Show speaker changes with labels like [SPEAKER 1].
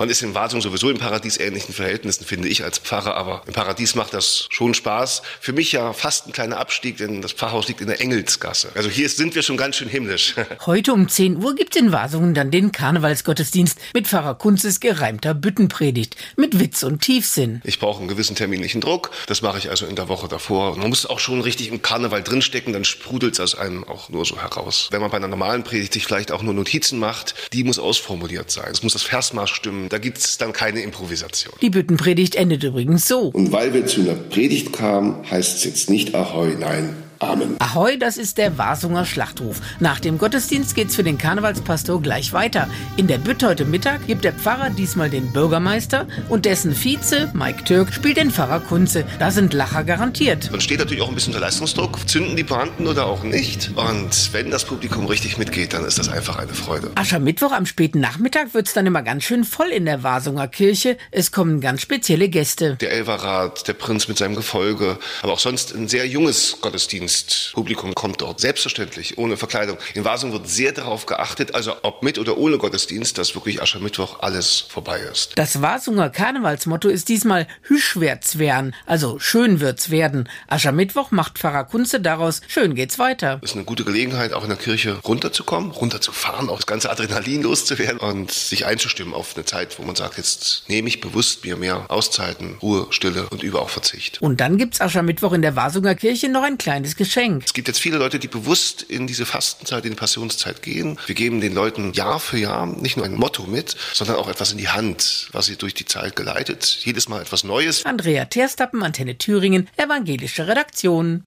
[SPEAKER 1] Man ist in Wasung sowieso in paradiesähnlichen Verhältnissen, finde ich als Pfarrer, aber im Paradies macht das schon Spaß. Für mich ja fast ein kleiner Abstieg, denn das Pfarrhaus liegt in der Engelsgasse. Also hier sind wir schon ganz schön himmlisch.
[SPEAKER 2] Heute um 10 Uhr gibt's in Wasungen dann den Karnevalsgottesdienst mit Pfarrer Kunzes gereimter Büttenpredigt, mit Witz und Tiefsinn.
[SPEAKER 1] Ich brauche einen gewissen terminlichen Druck, das mache ich also in der Woche davor. Man muss auch schon richtig im Karneval drinstecken, dann sprudelt's aus einem auch nur so heraus. Wenn man bei einer normalen Predigt sich vielleicht auch nur Notizen macht, die muss ausformuliert sein. Es muss das Versmaß stimmen, da gibt es dann keine Improvisation.
[SPEAKER 2] Die Büttenpredigt endet übrigens so.
[SPEAKER 3] Und weil wir zu einer Predigt kamen, heißt es jetzt nicht Ahoi, nein, Amen.
[SPEAKER 2] Ahoi, das ist der Wasunger Schlachtruf. Nach dem Gottesdienst geht's für den Karnevalspastor gleich weiter. In der Bütt heute Mittag gibt der Pfarrer diesmal den Bürgermeister und dessen Vize, Mike Türk, spielt den Pfarrer Kunze. Da sind Lacher garantiert.
[SPEAKER 1] Man steht natürlich auch ein bisschen unter Leistungsdruck. Zünden die Pointen oder auch nicht? Und wenn das Publikum richtig mitgeht, dann ist das einfach eine Freude.
[SPEAKER 2] Aschermittwoch am späten Nachmittag wird's dann immer ganz schön voll in der Wasunger Kirche. Es kommen ganz spezielle Gäste.
[SPEAKER 1] Der Elverrat, der Prinz mit seinem Gefolge, aber auch sonst ein sehr junges Gottesdienst. Gottesdienstpublikum kommt dort. Selbstverständlich, ohne Verkleidung. In Wasung wird sehr darauf geachtet, also ob mit oder ohne Gottesdienst, dass wirklich Aschermittwoch alles vorbei ist.
[SPEAKER 2] Das Wasunger Karnevalsmotto ist diesmal Hüschwärts werden, also schön wird's werden. Aschermittwoch macht Pfarrer Kunze daraus, schön geht's weiter.
[SPEAKER 1] Das ist eine gute Gelegenheit, auch in der Kirche runterzukommen, runterzufahren, auch das ganze Adrenalin loszuwerden und sich einzustimmen auf eine Zeit, wo man sagt, jetzt nehme ich bewusst mir mehr Auszeiten, Ruhe, Stille und über auch Verzicht.
[SPEAKER 2] Und dann gibt's Aschermittwoch in der Wasunger Kirche noch ein kleines Geschenk.
[SPEAKER 1] Es gibt jetzt viele Leute, die bewusst in diese Fastenzeit, in die Passionszeit gehen. Wir geben den Leuten Jahr für Jahr nicht nur ein Motto mit, sondern auch etwas in die Hand, was sie durch die Zeit geleitet. Jedes Mal etwas Neues.
[SPEAKER 2] Andrea Terstappen, Antenne Thüringen, evangelische Redaktion.